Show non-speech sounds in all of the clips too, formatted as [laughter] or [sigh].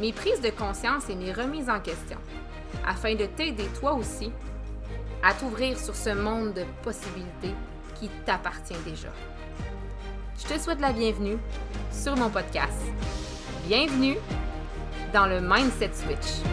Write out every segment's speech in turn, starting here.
mes prises de conscience et mes remises en question, afin de t'aider toi aussi à t'ouvrir sur ce monde de possibilités qui t'appartient déjà. Je te souhaite la bienvenue sur mon podcast. Bienvenue dans le Mindset Switch.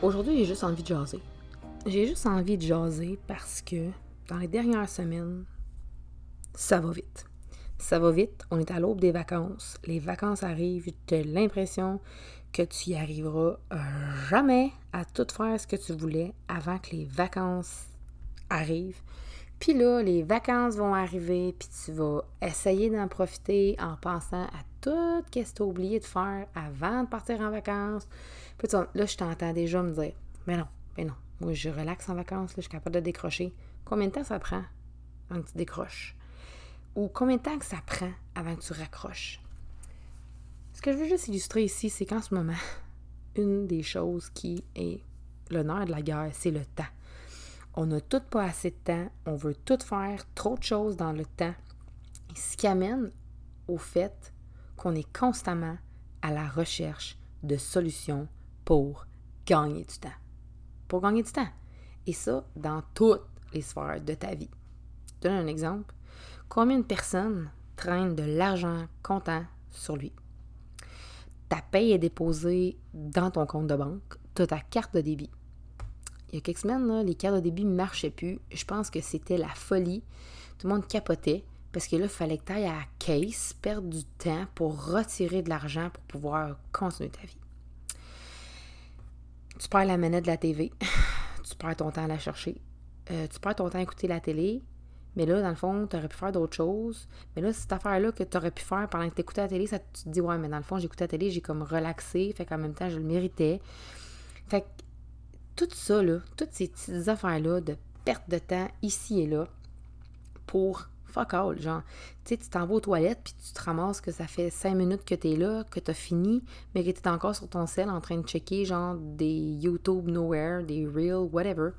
Aujourd'hui, j'ai juste envie de jaser. J'ai juste envie de jaser parce que dans les dernières semaines, ça va vite. Ça va vite, on est à l'aube des vacances, les vacances arrivent, tu as l'impression que tu y arriveras jamais à tout faire ce que tu voulais avant que les vacances arrivent. Puis là, les vacances vont arriver, puis tu vas essayer d'en profiter en pensant à tout ce que tu as oublié de faire avant de partir en vacances. Puis là, je t'entends déjà me dire Mais non, mais non, moi je relaxe en vacances, je suis capable de décrocher. Combien de temps ça prend avant que tu décroches? Ou combien de temps que ça prend avant que tu raccroches? Ce que je veux juste illustrer ici, c'est qu'en ce moment, [laughs] une des choses qui est nerf de la guerre, c'est le temps. On n'a tout pas assez de temps, on veut tout faire, trop de choses dans le temps. ce qui amène au fait qu'on est constamment à la recherche de solutions pour gagner du temps. Pour gagner du temps. Et ça, dans toutes les sphères de ta vie. Je donne un exemple. Combien de personnes traînent de l'argent comptant sur lui? Ta paye est déposée dans ton compte de banque, tu as ta carte de débit il y a quelques semaines, les cartes de débit ne marchaient plus. Je pense que c'était la folie. Tout le monde capotait parce que là, il fallait que tu ailles à la caisse, perdre du temps pour retirer de l'argent pour pouvoir continuer ta vie. Tu perds la manette de la TV, [laughs] tu perds ton temps à la chercher, euh, tu perds ton temps à écouter la télé, mais là, dans le fond, tu aurais pu faire d'autres choses. Mais là, cette affaire-là que tu aurais pu faire pendant que tu écoutais la télé, ça, tu te dis, ouais, mais dans le fond, j'écoutais la télé, j'ai comme relaxé, fait qu'en même temps, je le méritais. Fait que tout ça, là, toutes ces petites affaires-là de perte de temps ici et là pour fuck all, genre, tu sais, tu t'en vas aux toilettes puis tu te ramasses que ça fait cinq minutes que tu es là, que tu as fini, mais que tu es encore sur ton sel en train de checker, genre, des YouTube Nowhere, des Reels, whatever.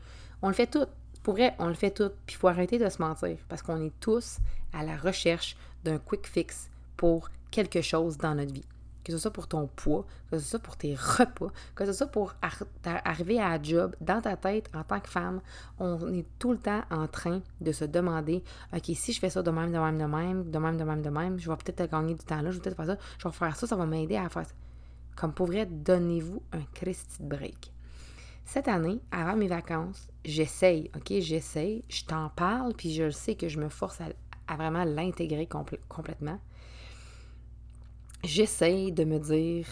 On le fait tout. Pour vrai, on le fait tout. Puis il faut arrêter de se mentir parce qu'on est tous à la recherche d'un quick fix pour quelque chose dans notre vie que ce soit pour ton poids, que ce soit pour tes repas, que ce soit pour arriver à un job, dans ta tête, en tant que femme, on est tout le temps en train de se demander, OK, si je fais ça de même, de même, de même, de même, de même, de même, je vais peut-être gagner du temps là, je vais peut-être faire ça, je vais faire ça, ça va m'aider à faire ça. Comme pour vrai, donnez-vous un Christy break. Cette année, avant mes vacances, j'essaye, OK, j'essaye, je t'en parle, puis je sais que je me force à, vraiment l'intégrer complètement j'essaye de me dire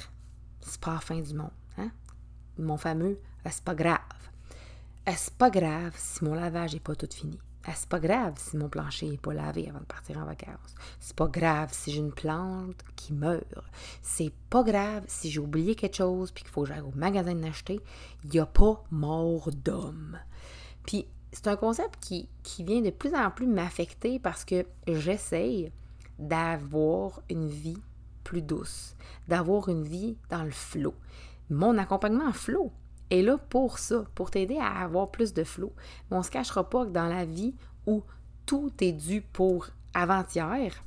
c'est pas la fin du monde. Hein? Mon fameux c'est pas grave? C'est pas grave si mon lavage n'est pas tout fini? C'est pas grave si mon plancher n'est pas lavé avant de partir en vacances? C'est pas grave si j'ai une plante qui meurt? C'est pas grave si j'ai oublié quelque chose puis qu'il faut que j'aille au magasin de l'acheter. Il n'y a pas mort d'homme. Puis c'est un concept qui, qui vient de plus en plus m'affecter parce que j'essaye d'avoir une vie douce, d'avoir une vie dans le flot. Mon accompagnement flow est là pour ça, pour t'aider à avoir plus de flow. Mais on ne se cachera pas que dans la vie où tout est dû pour avant-hier,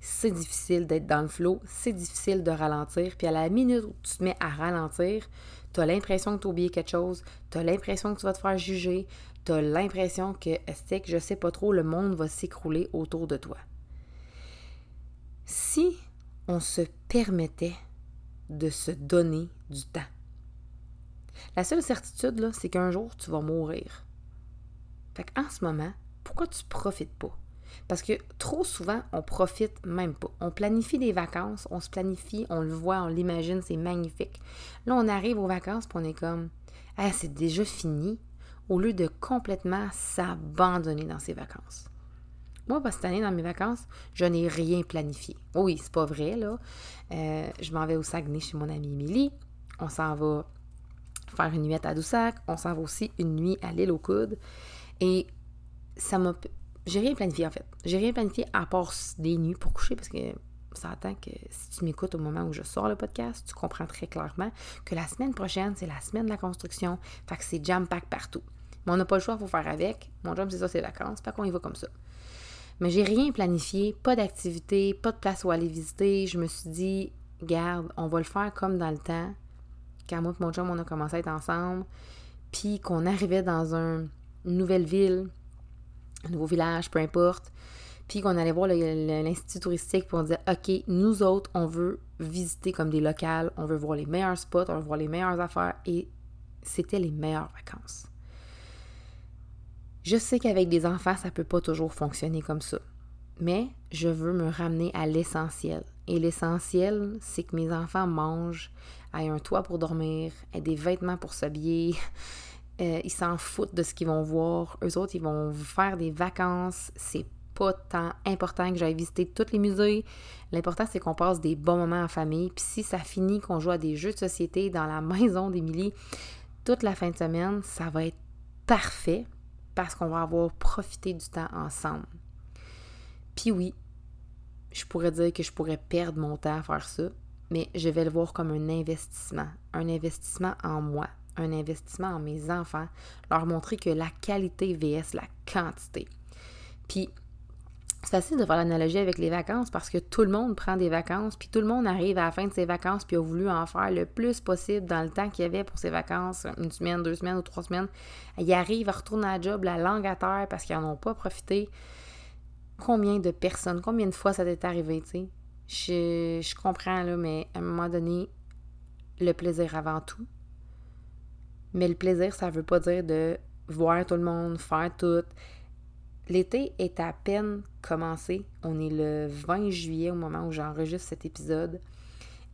c'est difficile d'être dans le flot, c'est difficile de ralentir. Puis à la minute où tu te mets à ralentir, tu as l'impression que tu as oublié quelque chose, tu as l'impression que tu vas te faire juger, tu as l'impression que, c'est que je sais pas trop, le monde va s'écrouler autour de toi. Si on se permettait de se donner du temps. La seule certitude, c'est qu'un jour, tu vas mourir. Fait qu'en ce moment, pourquoi tu profites pas? Parce que trop souvent, on profite même pas. On planifie des vacances, on se planifie, on le voit, on l'imagine, c'est magnifique. Là, on arrive aux vacances, puis on est comme, ah, c'est déjà fini. au lieu de complètement s'abandonner dans ses vacances. Moi, cette année, dans mes vacances, je n'ai rien planifié. Oui, c'est pas vrai, là. Euh, je m'en vais au Saguenay chez mon amie Émilie. On s'en va faire une nuit à Tadoussac. On s'en va aussi une nuit à l'île aux coudes. Et ça m'a... J'ai rien planifié, en fait. J'ai rien planifié à part des nuits pour coucher, parce que ça attend que si tu m'écoutes au moment où je sors le podcast, tu comprends très clairement que la semaine prochaine, c'est la semaine de la construction. Fait que c'est jam-pack partout. Mais on n'a pas le choix, il faut faire avec. Mon job, c'est ça, c'est vacances. Fait qu'on y va comme ça. Mais j'ai rien planifié, pas d'activité, pas de place où aller visiter. Je me suis dit, garde, on va le faire comme dans le temps, quand moi et mon chum, on a commencé à être ensemble, puis qu'on arrivait dans une nouvelle ville, un nouveau village, peu importe, puis qu'on allait voir l'institut touristique pour dire, OK, nous autres, on veut visiter comme des locales, on veut voir les meilleurs spots, on veut voir les meilleures affaires, et c'était les meilleures vacances. Je sais qu'avec des enfants, ça ne peut pas toujours fonctionner comme ça. Mais je veux me ramener à l'essentiel. Et l'essentiel, c'est que mes enfants mangent, aient un toit pour dormir, aient des vêtements pour s'habiller. [laughs] Euh, ils s'en foutent de ce qu'ils vont voir. Eux autres, ils vont faire des vacances. C'est pas tant important que j'aille visiter tous les musées. L'important, c'est qu'on passe des bons moments en famille. Puis si ça finit qu'on joue à des jeux de société dans la [laughs] maison d'Émilie toute la fin de semaine, ça va être parfait parce qu'on va avoir profité du temps ensemble. Puis oui, je pourrais dire que je pourrais perdre mon temps à faire ça, mais je vais le voir comme un investissement, un investissement en moi, un investissement en mes enfants, leur montrer que la qualité vs la quantité. Puis c'est facile de faire l'analogie avec les vacances parce que tout le monde prend des vacances, puis tout le monde arrive à la fin de ses vacances, puis a voulu en faire le plus possible dans le temps qu'il y avait pour ses vacances, une semaine, deux semaines ou trois semaines. Ils arrivent à retourner à la job, la langue à terre parce qu'ils n'en ont pas profité. Combien de personnes, combien de fois ça t'est arrivé, tu sais? Je, je comprends, là, mais à un moment donné, le plaisir avant tout. Mais le plaisir, ça veut pas dire de voir tout le monde, faire tout L'été est à peine commencé. On est le 20 juillet au moment où j'enregistre cet épisode.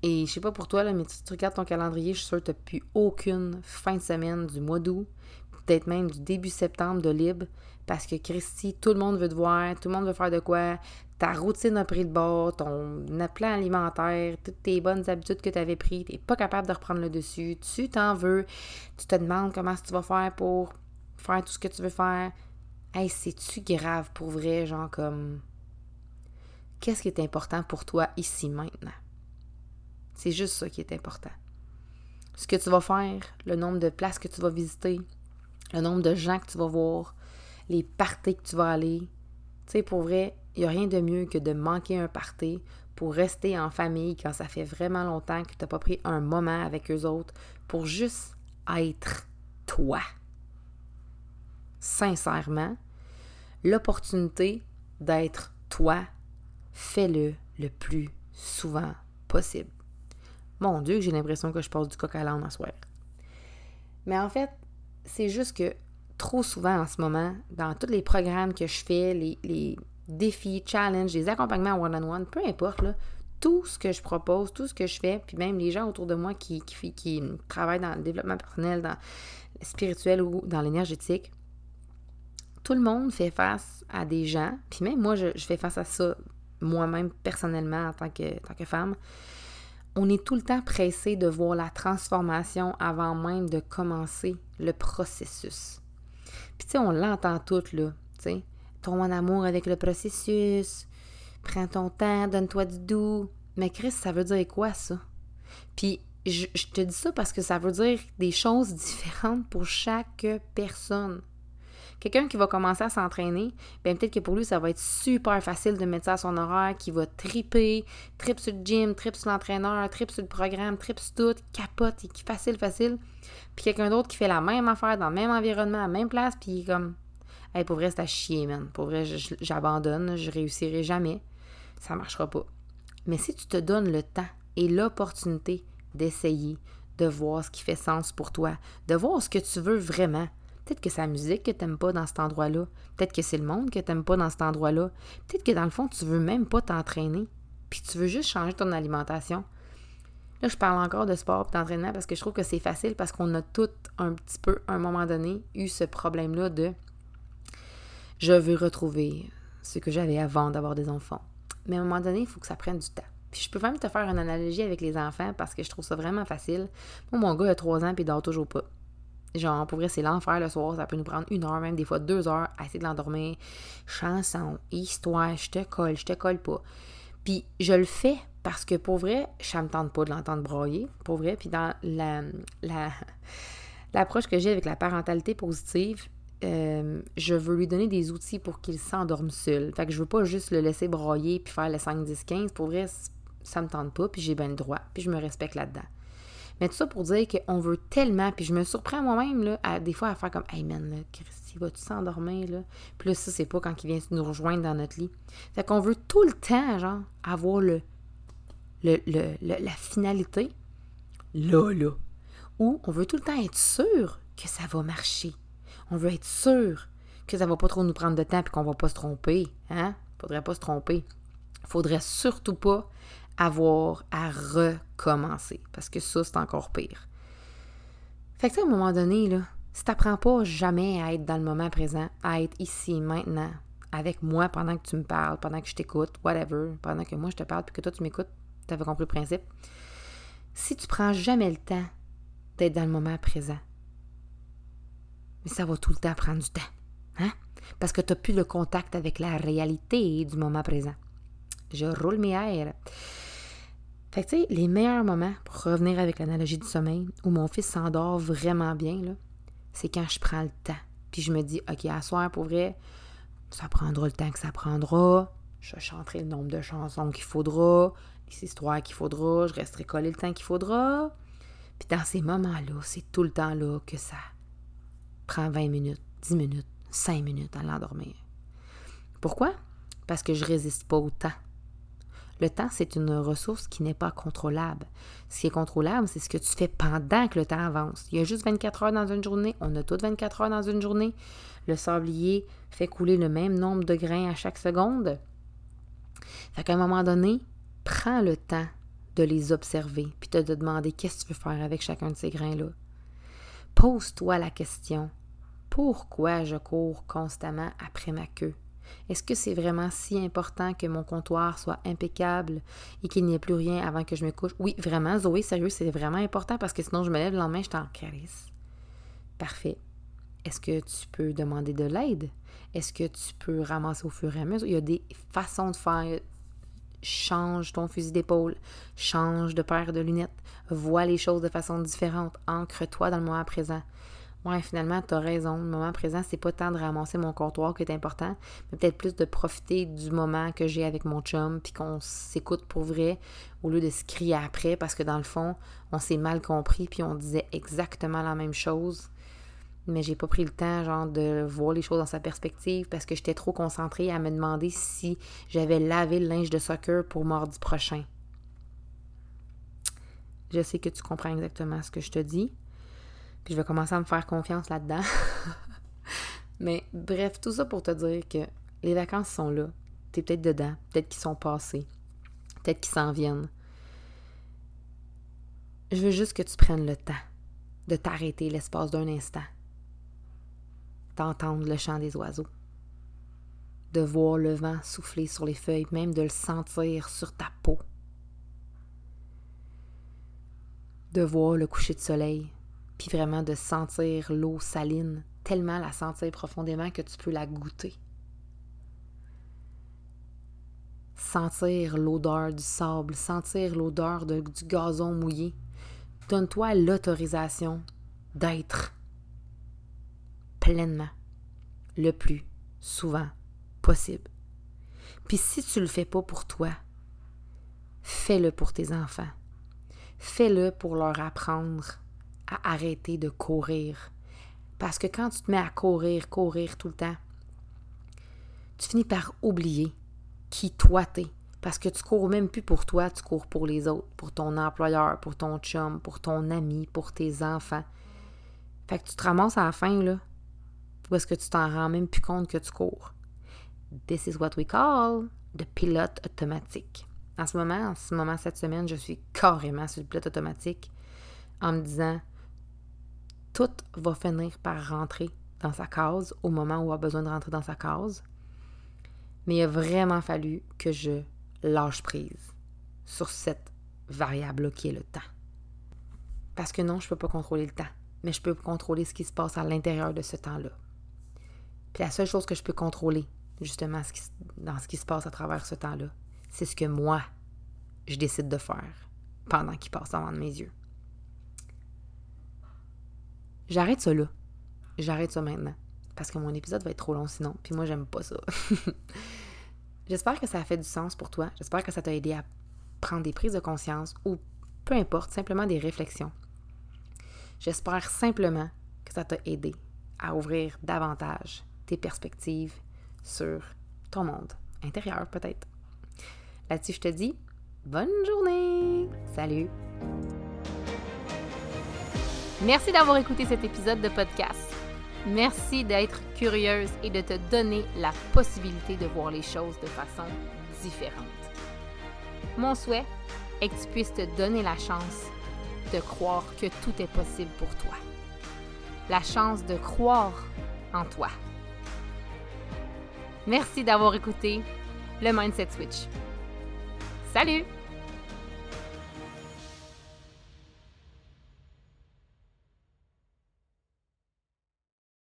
Et je sais pas pour toi, là, mais si tu regardes ton calendrier, je suis sûre que tu n'as plus aucune fin de semaine du mois d'août, peut-être même du début septembre de libre, parce que Christy, tout le monde veut te voir, tout le monde veut faire de quoi, ta routine a pris le bord, ton plan alimentaire, toutes tes bonnes habitudes que tu avais prises, tu n'es pas capable de reprendre le dessus, tu t'en veux, tu te demandes comment tu vas faire pour faire tout ce que tu veux faire, Hey, c'est-tu grave pour vrai, genre comme. Qu'est-ce qui est important pour toi ici maintenant? C'est juste ça qui est important. Ce que tu vas faire, le nombre de places que tu vas visiter, le nombre de gens que tu vas voir, les parties que tu vas aller. Tu sais, pour vrai, il n'y a rien de mieux que de manquer un party pour rester en famille quand ça fait vraiment longtemps que tu n'as pas pris un moment avec eux autres pour juste être toi sincèrement, l'opportunité d'être toi, fais-le le plus souvent possible. Mon Dieu, j'ai l'impression que je passe du coq à l'âne à. Mais en fait, c'est juste que trop souvent en ce moment, dans tous les programmes que je fais, les, défis, challenges, les accompagnements one-on-one, peu importe, tout ce que je propose, tout ce que je fais, puis même les gens autour de moi qui travaillent dans le développement personnel, dans le spirituel ou dans l'énergétique, tout le monde fait face à des gens, puis même moi, je, fais face à ça moi-même personnellement en tant que, femme. On est tout le temps pressé de voir la transformation avant même de commencer le processus. Puis tu sais, on l'entend tout là, tu sais. Tombe en amour avec le processus, prends ton temps, donne-toi du doux. Mais Chris, ça veut dire quoi ça? Puis je te dis ça parce que ça veut dire des choses différentes pour chaque personne. Quelqu'un qui va commencer à s'entraîner, bien peut-être que pour lui, ça va être super facile de mettre ça à son horaire, qui va triper, trip sur le gym, trip sur l'entraîneur, trip sur le programme, trip sur tout, capote, facile, facile. Puis quelqu'un d'autre qui fait la même affaire dans le même environnement, à la même place, puis comme, hey, pour vrai, c'est à chier, man. Pour vrai, j'abandonne, je réussirai jamais. Ça marchera pas. Mais si tu te donnes le temps et l'opportunité d'essayer, de voir ce qui fait sens pour toi, de voir ce que tu veux vraiment, Peut-être que c'est la musique que t'aimes pas dans cet endroit-là. Peut-être que c'est le monde que t'aimes pas dans cet endroit-là. Peut-être que dans le fond, tu veux même pas t'entraîner. Puis tu veux juste changer ton alimentation. Là, je parle encore de sport et d'entraînement parce que je trouve que c'est facile parce qu'on a tout un petit peu, à un moment donné, eu ce problème-là de je veux retrouver ce que j'avais avant d'avoir des enfants. Mais à un moment donné, il faut que ça prenne du temps. Puis je peux même te faire une analogie avec les enfants parce que je trouve ça vraiment facile. Mon gars a trois ans puis il dort toujours pas. Genre, pour vrai, c'est l'enfer le soir. Ça peut nous prendre une heure, même des fois deux heures à essayer de l'endormir. Chanson, histoire, je te colle, je te colle pas. Puis je le fais parce que pour vrai, ça me tente pas de l'entendre broyer. Pour vrai, puis dans la, la, l'approche que j'ai avec la parentalité positive, euh, je veux lui donner des outils pour qu'il s'endorme seul. Fait que je veux pas juste le laisser broyer puis faire le 5, 10, 15. Pour vrai, ça me tente pas, puis j'ai bien le droit, puis je me respecte là-dedans. Mais tout ça pour dire qu'on veut tellement, puis je me surprends moi-même, là, des fois, à faire comme Hey man, là, Christy, vas-tu s'endormir, là? Puis là, ça, c'est pas quand il vient nous rejoindre dans notre lit. Fait qu'on veut tout le temps, genre, avoir le, la finalité là, là. Ou on veut tout le temps être sûr que ça va marcher. On veut être sûr que ça va pas trop nous prendre de temps et qu'on va pas se tromper. Hein? Faudrait pas se tromper. Faudrait surtout pas avoir à recommencer. Parce que ça, c'est encore pire. Fait que à un moment donné, là, si t'apprends pas jamais à être dans le moment présent, à être ici, maintenant, avec moi pendant que tu me parles, pendant que je t'écoute, whatever, pendant que moi je te parle puis que toi tu m'écoutes, tu avais compris le principe. Si tu prends jamais le temps d'être dans le moment présent, mais ça va tout le temps prendre du temps. Hein? Parce que tu n'as plus le contact avec la réalité du moment présent. Je roule mes airs. Fait que, les meilleurs moments, pour revenir avec l'analogie du sommeil, où mon fils s'endort vraiment bien, là, c'est quand je prends le temps. Puis je me dis, OK, à soir, pour vrai, ça prendra le temps que ça prendra. Je chanterai le nombre de chansons qu'il faudra, les histoires qu'il faudra, je resterai collé le temps qu'il faudra. Puis dans ces moments-là, c'est tout le temps là que ça prend 20 minutes, 10 minutes, 5 minutes à l'endormir. Pourquoi? Parce que je résiste pas au temps. Le temps, c'est une ressource qui n'est pas contrôlable. Ce qui est contrôlable, c'est ce que tu fais pendant que le temps avance. Il y a juste 24 heures dans une journée. On a toutes 24 heures dans une journée. Le sablier fait couler le même nombre de grains à chaque seconde. Fait qu'à un moment donné, prends le temps de les observer puis de te demander qu'est-ce que tu veux faire avec chacun de ces grains-là. Pose-toi la question pourquoi je cours constamment après ma queue? Est-ce que c'est vraiment si important que mon comptoir soit impeccable et qu'il n'y ait plus rien avant que je me couche? Oui, vraiment, Zoé, sérieux, c'est vraiment important parce que sinon je me lève le lendemain, je t'en caresse. Parfait. Est-ce que tu peux demander de l'aide? Est-ce que tu peux ramasser au fur et à mesure? Il y a des façons de faire. Change ton fusil d'épaule, change de paire de lunettes, vois les choses de façon différente, ancre-toi dans le moment présent. Ouais, finalement, tu raison. Le moment présent, c'est pas tant de ramasser mon comptoir qui est important, mais peut-être plus de profiter du moment que j'ai avec mon chum, puis qu'on s'écoute pour vrai, au lieu de se crier après, parce que dans le fond, on s'est mal compris, puis on disait exactement la même chose. Mais j'ai pas pris le temps, genre, de voir les choses dans sa perspective, parce que j'étais trop concentrée à me demander si j'avais lavé le linge de soccer pour mardi prochain. Je sais que tu comprends exactement ce que je te dis je vais commencer à me faire confiance là-dedans. [laughs] Mais bref, tout ça pour te dire que les vacances sont là. Tu es peut-être dedans, peut-être qu'ils sont passés, peut-être qu'ils s'en viennent. Je veux juste que tu prennes le temps de t'arrêter l'espace d'un instant, d'entendre le chant des oiseaux, de voir le vent souffler sur les feuilles, même de le sentir sur ta peau, de voir le coucher de soleil, puis vraiment de sentir l'eau saline, tellement la sentir profondément que tu peux la goûter. Sentir l'odeur du sable, sentir l'odeur du gazon mouillé. Donne-toi l'autorisation d'être pleinement le plus souvent possible. Puis si tu ne le fais pas pour toi, fais-le pour tes enfants. Fais-le pour leur apprendre à arrêter de courir. Parce que quand tu te mets à courir, courir tout le temps, tu finis par oublier qui toi t'es. Parce que tu cours même plus pour toi, tu cours pour les autres, pour ton employeur, pour ton chum, pour ton ami, pour tes enfants. Fait que tu te ramasses à la fin, là, parce que tu t'en rends même plus compte que tu cours. This is what we call the pilote automatique. En ce moment, en ce moment, cette semaine, je suis carrément sur le pilote automatique en me disant tout va finir par rentrer dans sa case au moment où il a besoin de rentrer dans sa case. Mais il a vraiment fallu que je lâche prise sur cette variable qui est le temps. Parce que non, je ne peux pas contrôler le temps, mais je peux contrôler ce qui se passe à l'intérieur de ce temps-là. Puis la seule chose que je peux contrôler, justement, dans ce qui se passe à travers ce temps-là, c'est ce que moi, je décide de faire pendant qu'il passe devant mes yeux. J'arrête ça là. J'arrête ça maintenant. Parce que mon épisode va être trop long sinon. Puis moi, j'aime pas ça. [laughs] J'espère que ça a fait du sens pour toi. J'espère que ça t'a aidé à prendre des prises de conscience ou peu importe, simplement des réflexions. J'espère simplement que ça t'a aidé à ouvrir davantage tes perspectives sur ton monde intérieur peut-être. Là-dessus, je te dis bonne journée. Salut. Merci d'avoir écouté cet épisode de podcast. Merci d'être curieuse et de te donner la possibilité de voir les choses de façon différente. Mon souhait est que tu puisses te donner la chance de croire que tout est possible pour toi. La chance de croire en toi. Merci d'avoir écouté le Mindset Switch. Salut